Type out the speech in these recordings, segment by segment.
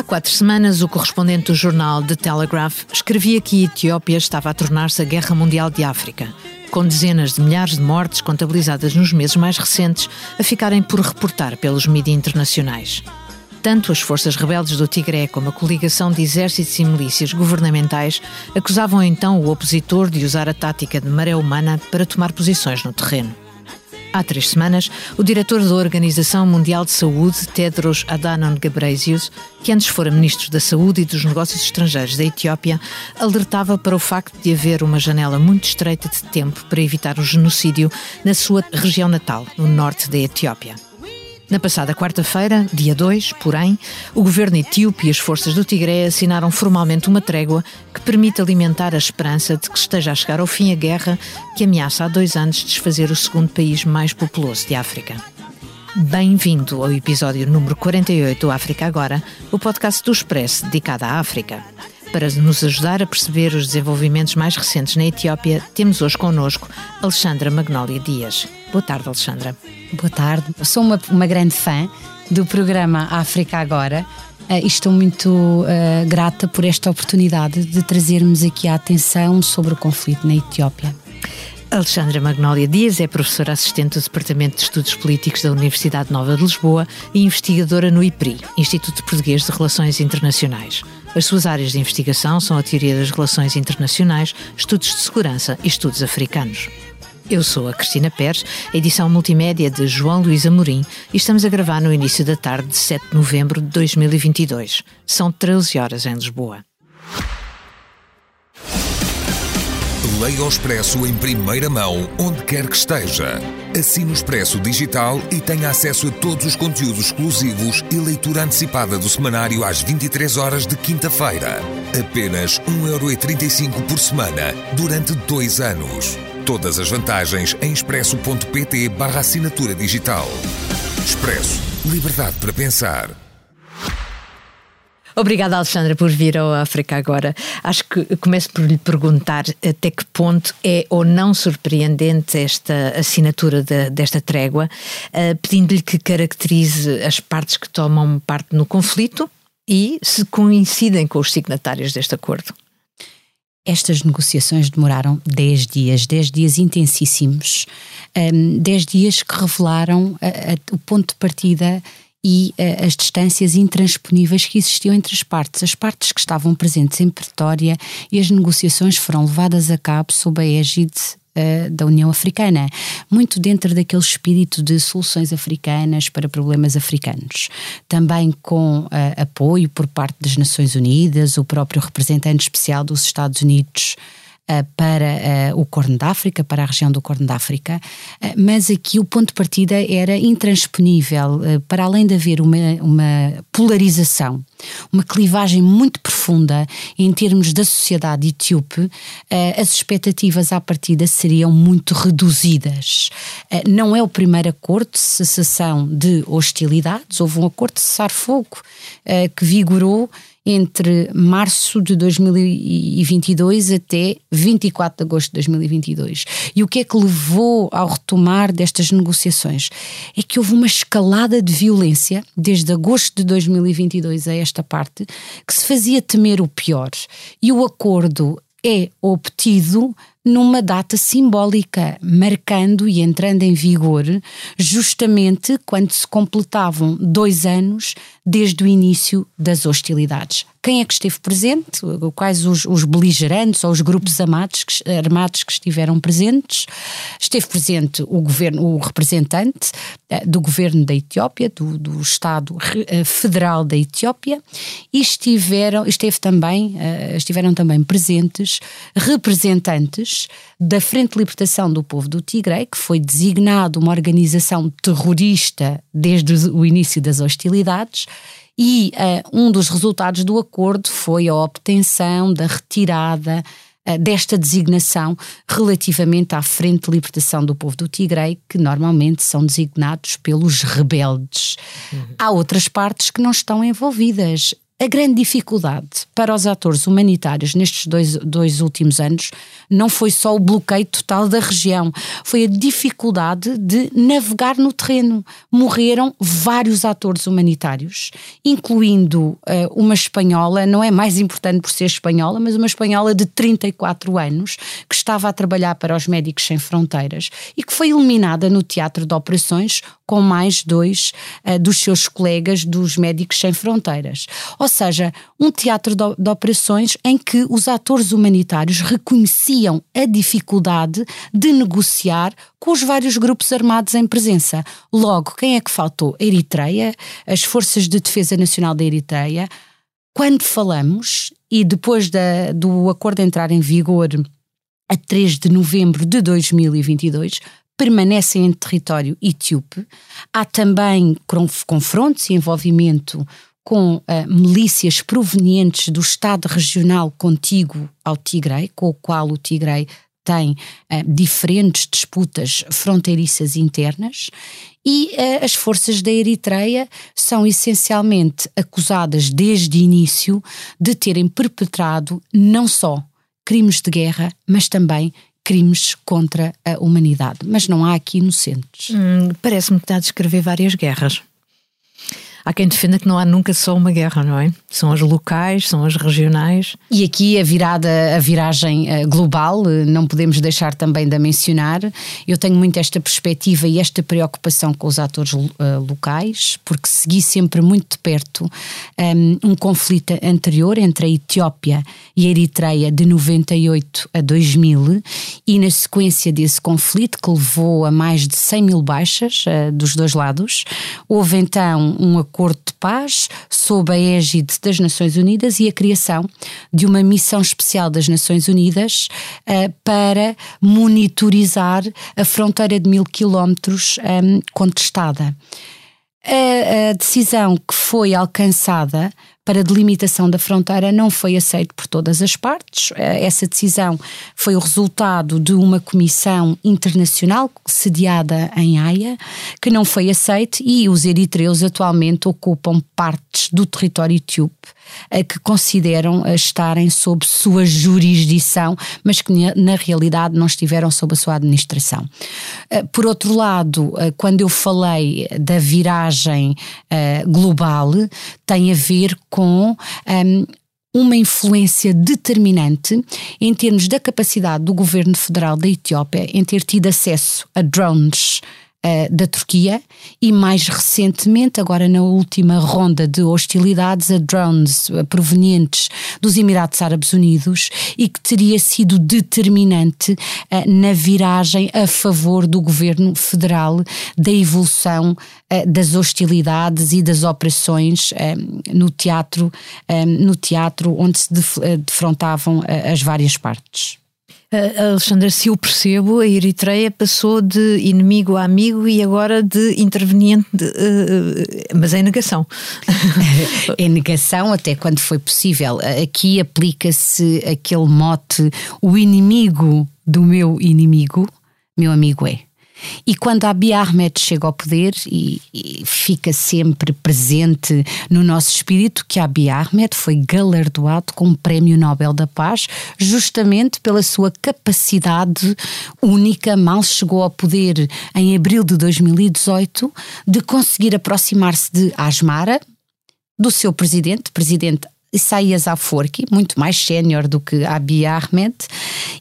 Há quatro semanas, o correspondente do jornal The Telegraph escrevia que a Etiópia estava a tornar-se a Guerra Mundial de África, com dezenas de milhares de mortes contabilizadas nos meses mais recentes a ficarem por reportar pelos mídias internacionais. Tanto as forças rebeldes do Tigré como a coligação de exércitos e milícias governamentais acusavam então o opositor de usar a tática de maré humana para tomar posições no terreno. Há três semanas, o diretor da Organização Mundial de Saúde, Tedros Adhanom Ghebreyesus, que antes fora ministro da Saúde e dos Negócios Estrangeiros da Etiópia, alertava para o facto de haver uma janela muito estreita de tempo para evitar o genocídio na sua região natal, no norte da Etiópia. Na passada quarta-feira, dia 2, porém, o governo etíope e as forças do Tigré assinaram formalmente uma trégua que permite alimentar a esperança de que esteja a chegar ao fim a guerra que ameaça há dois anos desfazer o segundo país mais populoso de África. Bem-vindo ao episódio número 48 do África Agora, o podcast do Expresso dedicado à África. Para nos ajudar a perceber os desenvolvimentos mais recentes na Etiópia, temos hoje connosco Alexandra Magnólia Dias. Boa tarde, Alexandra. Boa tarde. Sou uma, uma grande fã do programa África Agora uh, e estou muito uh, grata por esta oportunidade de trazermos aqui a atenção sobre o conflito na Etiópia. Alexandra Magnólia Dias é professora assistente do Departamento de Estudos Políticos da Universidade Nova de Lisboa e investigadora no IPRI, Instituto Português de Relações Internacionais. As suas áreas de investigação são a teoria das relações internacionais, estudos de segurança e estudos africanos. Eu sou a Cristina Pérez, edição multimédia de João Luís Amorim e estamos a gravar no início da tarde de 7 de novembro de 2022. São 13 horas em Lisboa. Leia o Expresso em primeira mão, onde quer que esteja. Assine o Expresso Digital e tenha acesso a todos os conteúdos exclusivos e leitura antecipada do semanário às 23 horas de quinta-feira. Apenas 1,35€ por semana, durante dois anos. Todas as vantagens em expresso.pt barra assinatura digital. Expresso. Liberdade para pensar. Obrigada, Alexandra, por vir ao África agora. Acho que começo por lhe perguntar até que ponto é ou não surpreendente esta assinatura de, desta trégua, uh, pedindo-lhe que caracterize as partes que tomam parte no conflito e se coincidem com os signatários deste acordo. Estas negociações demoraram 10 dias, 10 dias intensíssimos, um, 10 dias que revelaram o ponto de partida e as distâncias intransponíveis que existiam entre as partes. As partes que estavam presentes em Pretória e as negociações foram levadas a cabo sob a égide uh, da União Africana, muito dentro daquele espírito de soluções africanas para problemas africanos. Também com uh, apoio por parte das Nações Unidas, o próprio representante especial dos Estados Unidos para eh, o Corno da África, para a região do Corno da África, eh, mas aqui o ponto de partida era intransponível, para além de haver uma, uma polarização, uma clivagem muito profunda em termos da sociedade etíope, as expectativas à partida seriam muito reduzidas. Não é o primeiro acordo de cessação de hostilidades, houve um acordo de cessar-fogo que vigorou entre março de 2022 até 24 de agosto de 2022. E o que é que levou ao retomar destas negociações? É que houve uma escalada de violência desde agosto de 2022 a esta parte que se fazia temer o pior. E o acordo é obtido numa data simbólica, marcando e entrando em vigor justamente quando se completavam dois anos desde o início das hostilidades. Quem é que esteve presente? Quais os, os beligerantes ou os grupos armados que, armados que estiveram presentes? Esteve presente o governo, o representante eh, do governo da Etiópia, do, do Estado eh, Federal da Etiópia, e estiveram, esteve também, eh, estiveram também presentes representantes da Frente de Libertação do Povo do Tigre, que foi designado uma organização terrorista desde o início das hostilidades, e uh, um dos resultados do acordo foi a obtenção da retirada uh, desta designação relativamente à Frente de Libertação do Povo do Tigre, que normalmente são designados pelos rebeldes. Uhum. Há outras partes que não estão envolvidas. A grande dificuldade para os atores humanitários nestes dois, dois últimos anos não foi só o bloqueio total da região, foi a dificuldade de navegar no terreno. Morreram vários atores humanitários, incluindo uh, uma espanhola, não é mais importante por ser espanhola, mas uma espanhola de 34 anos, que estava a trabalhar para os Médicos Sem Fronteiras e que foi eliminada no teatro de operações com mais dois uh, dos seus colegas dos Médicos Sem Fronteiras. Ou seja, um teatro de, de operações em que os atores humanitários reconheciam a dificuldade de negociar com os vários grupos armados em presença. Logo, quem é que faltou? A Eritreia, as Forças de Defesa Nacional da Eritreia. Quando falamos, e depois da, do acordo entrar em vigor a 3 de novembro de 2022, permanecem em território etíope. Há também confrontos e envolvimento com uh, milícias provenientes do Estado regional contíguo ao Tigray, com o qual o Tigray tem uh, diferentes disputas fronteiriças internas e uh, as forças da Eritreia são essencialmente acusadas desde o início de terem perpetrado não só crimes de guerra, mas também crimes contra a humanidade. Mas não há aqui inocentes. Hum, Parece-me que está a descrever várias guerras. Há quem defenda que não há nunca só uma guerra, não é? São as locais, são as regionais. E aqui a virada, a viragem eh, global, eh, não podemos deixar também de mencionar. Eu tenho muito esta perspectiva e esta preocupação com os atores uh, locais, porque segui sempre muito de perto um, ehm, um conflito anterior entre a Etiópia e a Eritreia de 98 a 2000 e na sequência desse conflito que levou a mais de 100 mil baixas uh, dos dois lados, houve então um acordo de paz sob a égide das Nações Unidas e a criação de uma missão especial das Nações Unidas uh, para monitorizar a fronteira de mil quilómetros um, contestada. A, a, decisão que foi alcançada para delimitação da fronteira não foi aceita por todas as partes. Eh, essa decisão foi o resultado de uma comissão internacional sediada em Haia, que não foi aceita e os eritreus atualmente ocupam partes do território etíope que consideram estarem sob sua jurisdição, mas que na realidade não estiveram sob a sua administração. Eh, por outro lado, eh, quando eu falei da viragem eh, global, tem a ver com ehm, uma influência determinante em termos da capacidade do governo federal da Etiópia em ter tido acesso a drones uh, da Turquia e, mais recentemente, agora na última ronda de hostilidades, a drones uh, provenientes dos Emirados Árabes Unidos e que teria sido determinante uh, na viragem a favor do governo federal da evolução das hostilidades e das operações no teatro, no teatro onde se defrontavam as várias partes. Alexandra, se eu percebo, a Eritreia passou de inimigo a amigo e agora de interveniente, de, uh, mas é negação. é negação até quando foi possível. Aqui aplica-se aquele mote: o inimigo do meu inimigo, meu amigo é. E quando Abiy Ahmed chega ao poder e, e, fica sempre presente no nosso espírito que Abiy Ahmed foi galardoado com o Prémio Nobel da Paz justamente pela sua capacidade única, mal chegou ao poder em abril de 2018, de conseguir aproximar-se de Asmara, do seu presidente, presidente Isaias Afwerki, muito mais sénior do que Abiy Ahmed,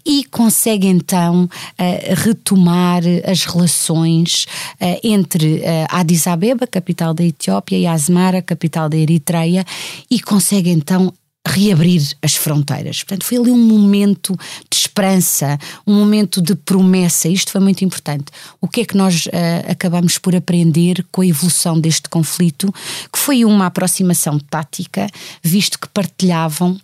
e consegue então uh, retomar as relações uh, entre uh, Addis Abeba, capital da Etiópia, e Asmara, capital da Eritreia, e consegue então reabrir as fronteiras. Portanto, foi ali um momento de esperança, um momento de promessa. Isto foi muito importante. O que é que nós uh, acabamos por aprender com a evolução deste conflito? Que foi uma aproximação tática, visto que partilhavam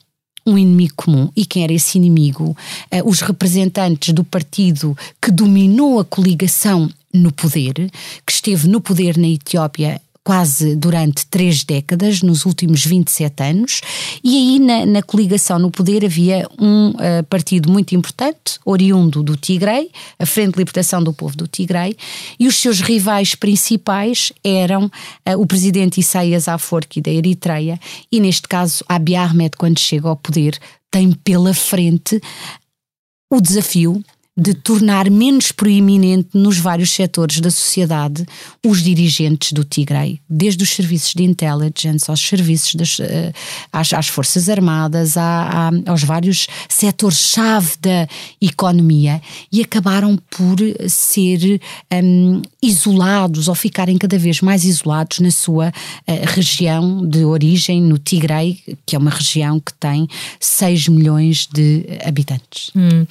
um inimigo comum. E quem era esse inimigo? Uh, os representantes do partido que dominou a coligação no poder, que esteve no poder na Etiópia quase durante três décadas, nos últimos 27 anos, e aí na, na coligação no poder havia um uh, partido muito importante, oriundo do Tigray, a Frente de Libertação do Povo do Tigray, e os seus rivais principais eram uh, o presidente Isaias Afwerki da Eritreia e neste caso Abiy Ahmed quando chega ao poder tem pela frente o desafio de tornar menos proeminente nos vários setores da sociedade os dirigentes do Tigray, desde os serviços de intelligence aos serviços das, uh, às, às, Forças Armadas, à, à, aos vários setores-chave da economia e acabaram por ser um, isolados ou ficarem cada vez mais isolados na sua uh, região de origem, no Tigray, que é uma região que tem 6 milhões de habitantes. Hum.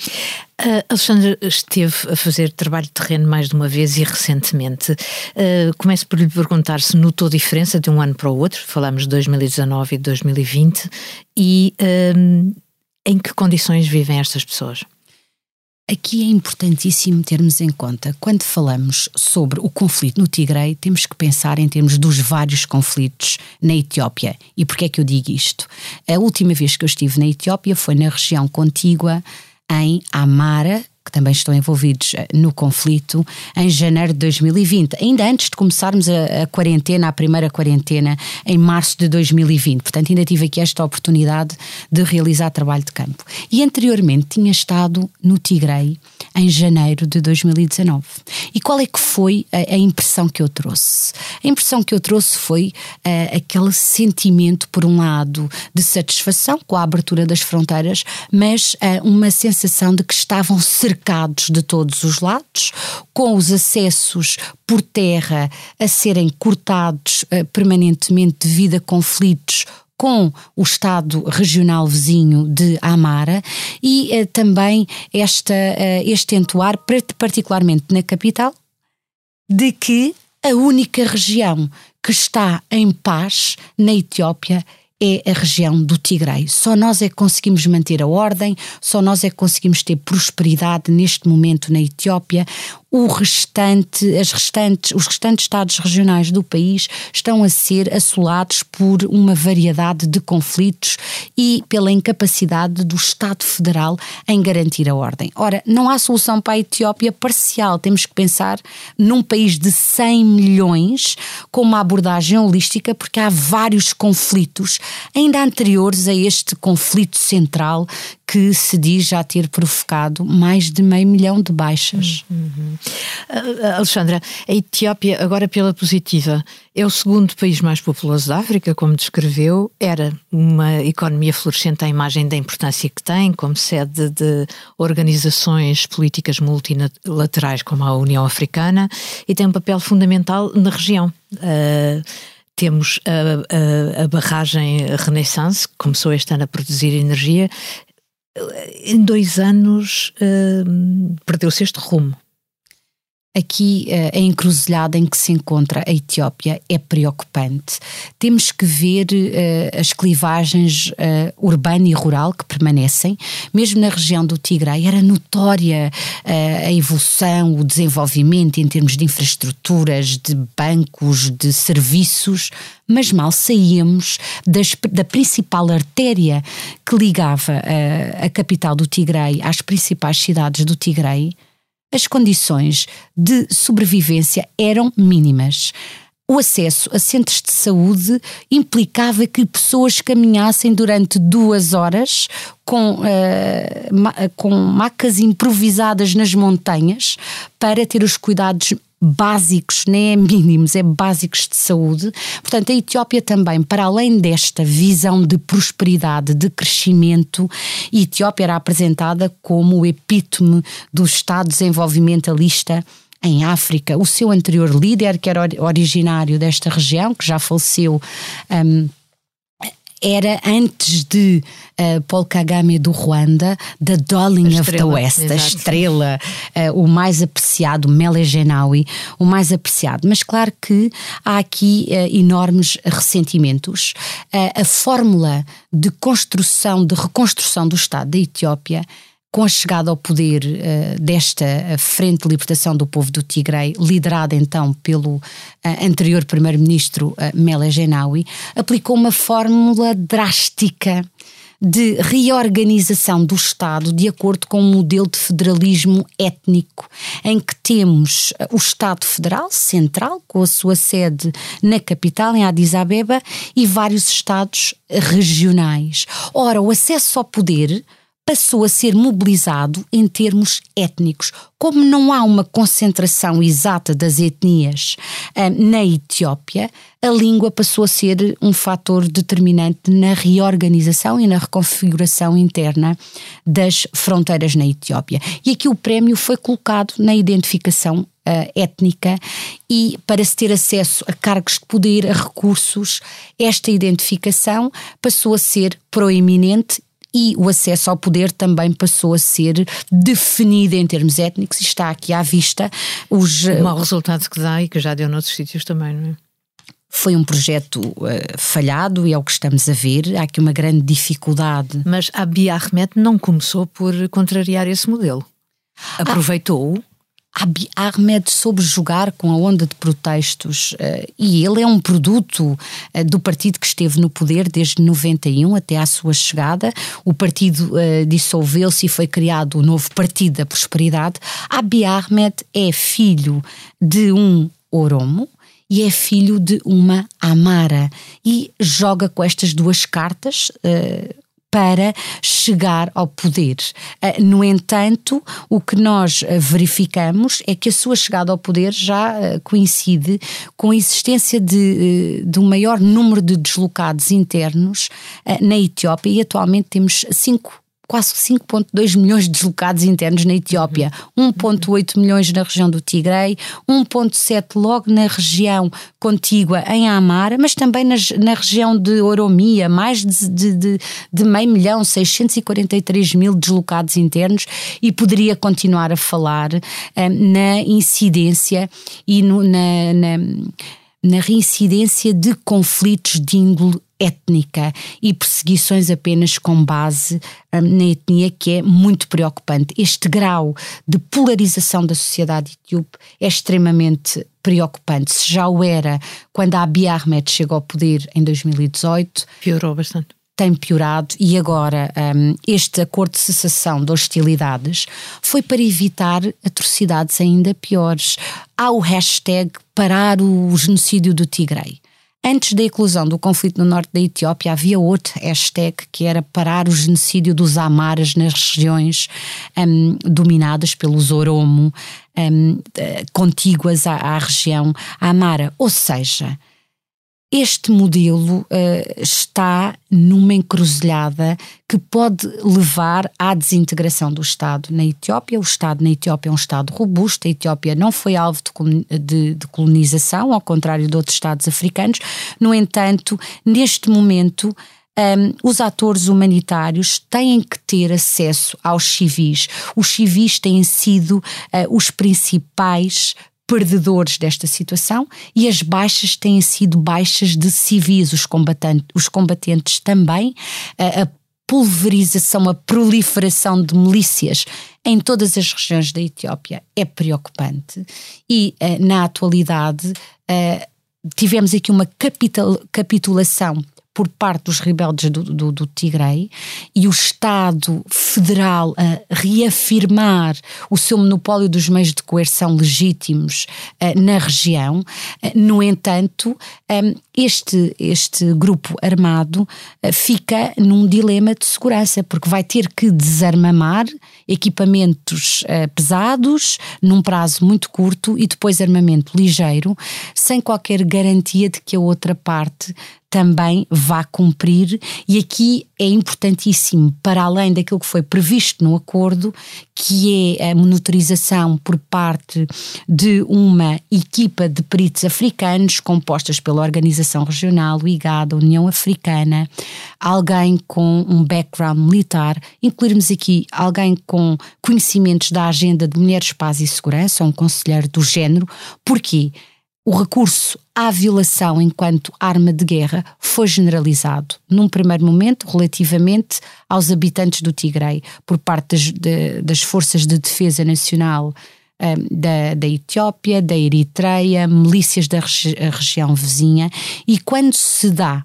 A Alexandra esteve a fazer trabalho de terreno mais de uma vez e recentemente. Uh, começo por lhe perguntar se notou diferença de um ano para o outro, falamos de 2019 e 2020, e uh, em que condições vivem estas pessoas? Aqui é importantíssimo termos em conta, quando falamos sobre o conflito no Tigray, temos que pensar em termos dos vários conflitos na Etiópia. E porquê é que eu digo isto? A última vez que eu estive na Etiópia foi na região contígua em Amara, que também estão envolvidos eh, no conflito, em janeiro de 2020, ainda antes de começarmos a, a, quarentena, a primeira quarentena, em março de 2020. Portanto, ainda tive aqui esta oportunidade de realizar trabalho de campo. E anteriormente tinha estado no Tigray em janeiro de 2019. E qual é que foi a, a impressão que eu trouxe? A impressão que eu trouxe foi uh, aquele sentimento, por um lado, de satisfação com a abertura das fronteiras, mas uh, uma sensação de que estavam cercados de todos os lados, com os acessos por terra a serem cortados uh, permanentemente devido a conflitos com o Estado regional vizinho de Amara e eh, também esta, eh, este entoar, particularmente na capital, de que a única região que está em paz na Etiópia é a região do Tigray. Só nós é que conseguimos manter a ordem, só nós é que conseguimos ter prosperidade neste momento na Etiópia o restante, as restantes, os restantes estados regionais do país estão a ser assolados por uma variedade de conflitos e pela incapacidade do Estado Federal em garantir a ordem. Ora, não há solução para a Etiópia parcial. Temos que pensar num país de 100 milhões com uma abordagem holística, porque há vários conflitos ainda anteriores a este conflito central que se diz já ter provocado mais de meio milhão de baixas. Uhum. Uh, Alexandra, a Etiópia, agora pela positiva, é o segundo país mais populoso da África, como descreveu. Era uma economia florescente à imagem da importância que tem, como sede de organizações políticas multilaterais como a União Africana, e tem um papel fundamental na região. Uh, temos a, a, a, barragem Renaissance, que começou este ano a produzir energia, em dois anos uh, perdeu-se este rumo. Aqui uh, a encruzilhada em que se encontra a Etiópia é preocupante. Temos que ver uh, as clivagens uh, urbana e rural que permanecem. Mesmo na região do Tigray era notória a evolução, o desenvolvimento em termos de infraestruturas, de bancos, de serviços, mas mal saíamos das, da principal artéria que ligava a capital do Tigray às principais cidades do Tigray, as condições de sobrevivência eram mínimas. O acesso a centros de saúde implicava que pessoas caminhassem durante duas horas com, uh, ma com macas improvisadas nas montanhas para ter os cuidados básicos, nem é mínimos, é básicos de saúde. Portanto, a Etiópia também, para além desta visão de prosperidade, de crescimento, a Etiópia era apresentada como o epítome do Estado desenvolvimentalista em África. O seu anterior líder, que era originário desta região, que já faleceu. Um, era antes de uh, Paul Kagame do Ruanda, The Darling of the West, exato. a estrela, uh, o mais apreciado, Mele Genawi, o mais apreciado. Mas claro que há aqui uh, enormes ressentimentos. a fórmula de construção, de reconstrução do Estado da Etiópia com a chegada ao poder uh, desta Frente de Libertação do Povo do Tigray, liderada então pelo uh, anterior primeiro-ministro uh, Mele Genawi, aplicou uma fórmula drástica de reorganização do Estado de acordo com um modelo de federalismo étnico, em que temos eh, o Estado Federal Central, com a sua sede na capital, em Addis Abeba, e vários Estados regionais. Ora, o acesso ao poder passou a ser mobilizado em termos étnicos. Como não há uma concentração exata das etnias uh, na Etiópia, a língua passou a ser um fator determinante na reorganização e na reconfiguração interna das fronteiras na Etiópia. E aqui o prémio foi colocado na identificação Uh, étnica e para se ter acesso a cargos de poder, a recursos, esta identificação passou a ser proeminente e o acesso ao poder também passou a ser definido em termos étnicos e está aqui à vista os... O mau resultado que dá e que já deu noutros sítios também, não é? Foi um projeto uh, falhado e é o que estamos a ver. Há aqui uma grande dificuldade. Mas Abiy Ahmed não começou por contrariar esse modelo. Aproveitou-o Abiy Ahmed soube jogar com a onda de protestos uh, e ele é um produto uh, do partido que esteve no poder desde 91 até à sua chegada. O partido uh, dissolveu-se e foi criado o novo Partido da Prosperidade. Abiy Ahmed é filho de um Oromo, e é filho de uma Amara e joga com estas duas cartas uh, para chegar ao poder. Ah, no entanto, o que nós ah, verificamos é que a sua chegada ao poder já ah, coincide com a existência de, de um maior número de deslocados internos na Etiópia e atualmente temos cinco quase 5,2 milhões de deslocados internos na Etiópia, 1,8 milhões na região do Tigray, 1,7 logo na região contígua em Amara, mas também na, na região de Oromia, mais de, de, de, de, meio milhão, 643 mil deslocados internos, e poderia continuar a falar eh, na incidência e no, na, na na reincidência de conflitos de índole étnica e perseguições apenas com base um, na etnia, que é muito preocupante. Este grau de polarização da sociedade etíope é extremamente preocupante. Se já o era quando a Abiy Ahmed chegou ao poder em 2018. Piorou bastante tem piorado e agora um, este acordo de cessação de hostilidades foi para evitar atrocidades ainda piores. Há o hashtag parar o genocídio do Tigray. Antes da eclosão do conflito no norte da Etiópia, havia outro hashtag que era parar o genocídio dos Amaras nas regiões um, dominadas pelos Oromo, um, eh, contíguas à, à região Amara. Ou seja, este modelo uh, está numa encruzilhada que pode levar à desintegração do Estado na Etiópia. O Estado na Etiópia é um Estado robusto, a Etiópia não foi alvo de, de, de colonização, ao contrário de outros Estados africanos. No entanto, neste momento, um, os atores humanitários têm que ter acesso aos civis. Os civis têm sido uh, os principais perdedores desta situação e as baixas têm sido baixas de civis, os combatentes, os combatentes também, a, a pulverização, a proliferação de milícias em todas as regiões da Etiópia é preocupante e uh, na atualidade uh, tivemos aqui uma capital, capitulação por parte dos rebeldes do, do, do Tigray e o Estado federal a reafirmar o seu monopólio dos meios de coerção legítimos uh, na região. Uh, no entanto, um, este, este grupo armado uh, fica num dilema de segurança, porque vai ter que desarmamar equipamentos pesados num prazo muito curto e depois armamento ligeiro, sem qualquer garantia de que a outra parte também vá cumprir, e aqui é importantíssimo, para além daquilo que foi previsto no acordo, que é a monitorização por parte de uma equipa de peritos africanos compostas pela Organização Regional, o IGAD, a União Africana, alguém com um background militar, incluirmos aqui alguém com conhecimentos da agenda de mulheres, paz e segurança, um conselheiro do género, porquê? O recurso à violação enquanto arma de guerra foi generalizado, num primeiro momento, relativamente aos habitantes do Tigray, por parte das, de, das forças de defesa nacional um, da, da Etiópia, da Eritreia, milícias da regi região vizinha, e quando se dá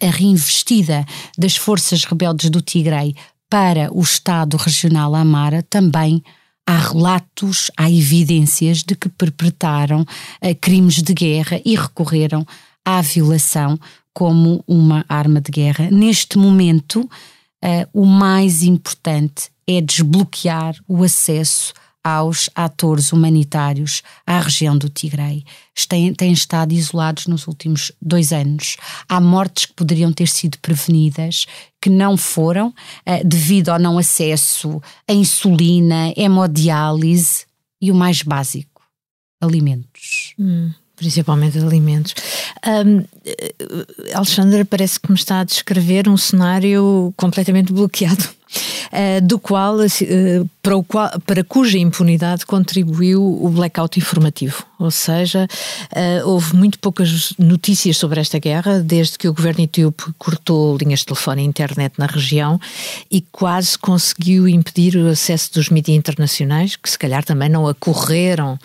a reinvestida das forças rebeldes do Tigray para o Estado regional Amara, também há relatos, há evidências de que perpetraram uh, crimes de guerra e recorreram à violação como uma arma de guerra. Neste momento, uh, o mais importante é desbloquear o acesso aos atores humanitários à região do Tigray. Têm, têm estado isolados nos últimos dois anos. Há mortes que poderiam ter sido prevenidas, que não foram, uh, devido ao não acesso a insulina, hemodiálise e o mais básico, alimentos. Hum principalmente alimentos. Um, Alexandra parece que me está a descrever um cenário completamente bloqueado. Uh, do qual, uh, para, o qual, para cuja impunidade contribuiu o blackout informativo. Ou seja, uh, houve muito poucas notícias sobre esta guerra desde que o governo etíope cortou linhas de telefone e internet na região e quase conseguiu impedir o acesso dos mídias internacionais, que se calhar também não acorreram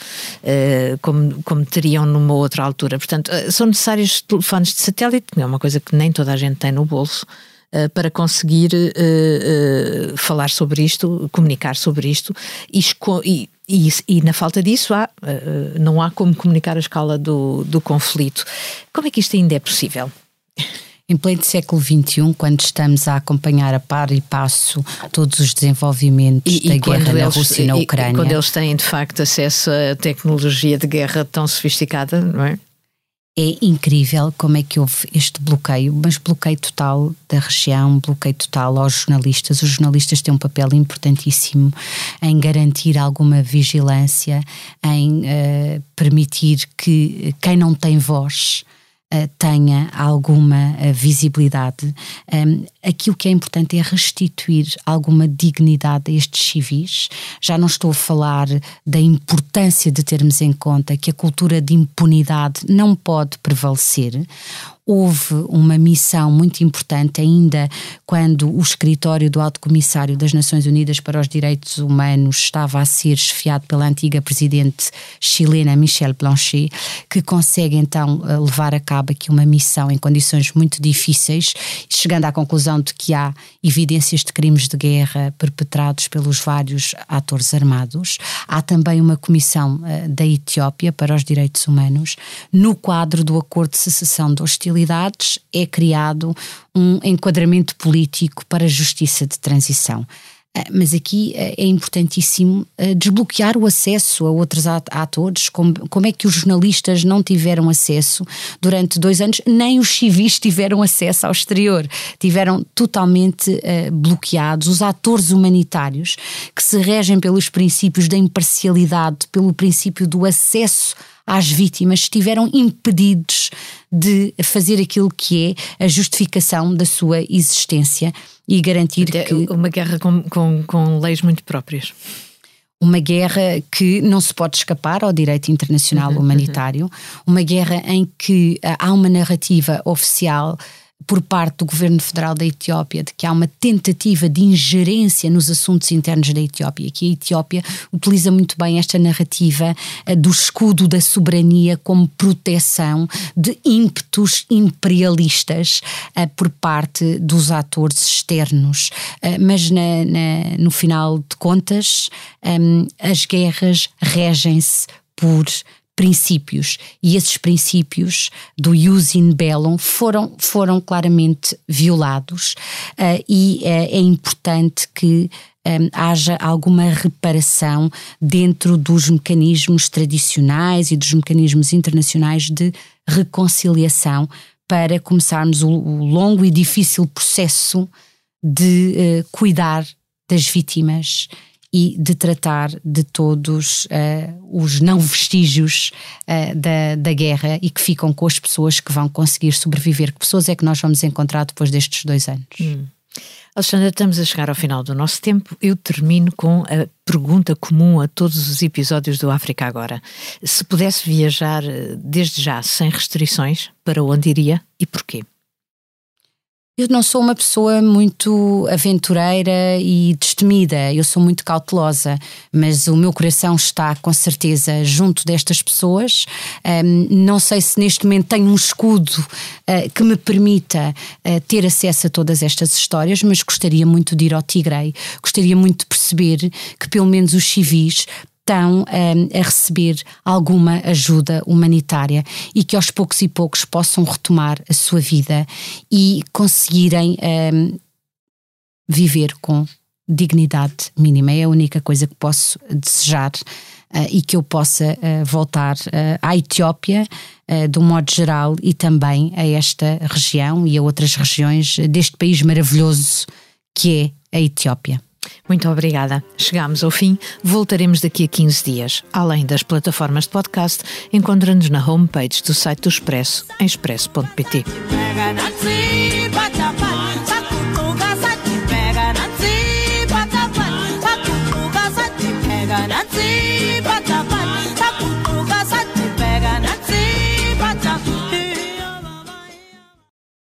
como, como teriam numa outra altura. Portanto, são necessários telefones de satélite, que é uma coisa que nem toda a gente tem no bolso. Uh, para conseguir uh, uh, falar sobre isto, comunicar sobre isto e, e, e, e na falta disso há, não há como comunicar a escala do, do conflito. Como é que isto ainda é possível? Em pleno século XXI, quando estamos a acompanhar a par e passo todos os desenvolvimentos e, da e guerra na Rússia e na Ucrânia. E quando eles têm de facto acesso a tecnologia de guerra tão sofisticada, não é? É incrível como é que houve este bloqueio, mas bloqueio total da região, bloqueio total aos jornalistas. Os jornalistas têm um papel importantíssimo em garantir alguma vigilância, em uh, permitir que quem não tem voz tenha alguma uh, visibilidade. Um, aqui o que é importante é restituir alguma dignidade a estes civis. Já não estou a falar da importância de termos em conta que a cultura de impunidade não pode prevalecer houve uma missão muito importante ainda quando o escritório do Alto Comissário das Nações Unidas para os Direitos Humanos estava a ser chefiado pela antiga presidente chilena Michelle Blanchet, que consegue então eh, levar a cabo aqui uma missão em condições muito difíceis, chegando à conclusão de que há evidências de crimes de guerra perpetrados pelos vários atores armados. Há também uma comissão uh, da Etiópia para os Direitos Humanos no quadro do acordo de cessação de hostilidade possibilidades, é criado um enquadramento político para a justiça de transição. Ah, mas aqui ah, é importantíssimo ah, desbloquear o acesso a outros atores, como, como é que os jornalistas não tiveram acesso durante dois anos, nem os civis tiveram acesso ao exterior, tiveram totalmente bloqueados. Os atores humanitários, que se regem pelos princípios da imparcialidade, pelo princípio do acesso às vítimas estiveram impedidos de fazer aquilo que é a justificação da sua existência e garantir Até que. Uma guerra com, com, com leis muito próprias uma guerra que não se pode escapar ao direito internacional uhum, humanitário, uhum. uma guerra em que uh, há uma narrativa oficial por parte do governo federal da Etiópia de que há uma tentativa de ingerência nos assuntos internos da Etiópia, que a Etiópia utiliza muito bem esta narrativa uh, do escudo da soberania como proteção de ímpetos imperialistas uh, por parte dos atores externos. Uh, mas na, na, no final de contas, um, as guerras regem-se por princípios. E esses princípios do Ius in Bellum foram, foram claramente violados uh, e uh, é importante que um, eh, haja alguma reparação dentro dos mecanismos tradicionais e dos mecanismos internacionais de reconciliação para começarmos o, o longo e difícil processo de uh, cuidar das vítimas e de tratar de todos uh, os não vestígios uh, da, da guerra e que ficam com as pessoas que vão conseguir sobreviver. Que pessoas é que nós vamos encontrar depois destes dois anos? Hum. Alexandra, estamos a chegar ao final do nosso tempo. Eu termino com a pergunta comum a todos os episódios do África Agora. Se pudesse viajar eh, desde já, sem restrições, para onde iria e porquê? Eu não sou uma pessoa muito aventureira e destemida, eu sou muito cautelosa, mas o meu coração está com certeza junto destas pessoas. Um, não sei se neste momento tenho um escudo uh, que me permita uh, ter acesso a todas estas histórias, mas gostaria muito de ir ao Tigray, gostaria muito de perceber que pelo menos os civis estão um, a receber alguma ajuda humanitária e que aos poucos e poucos possam retomar a sua vida e conseguirem um, viver com dignidade mínima. É a única coisa que posso desejar. Uh, e que eu possa uh, voltar uh, à Etiópia, um modo geral, e também a esta região e a outras regiões deste país maravilhoso que é a Etiópia. Muito obrigada. Chegamos ao fim. Voltaremos daqui a 15 dias. Além das plataformas de podcast, encontra-nos na homepage do site do Expresso, em expresso.pt.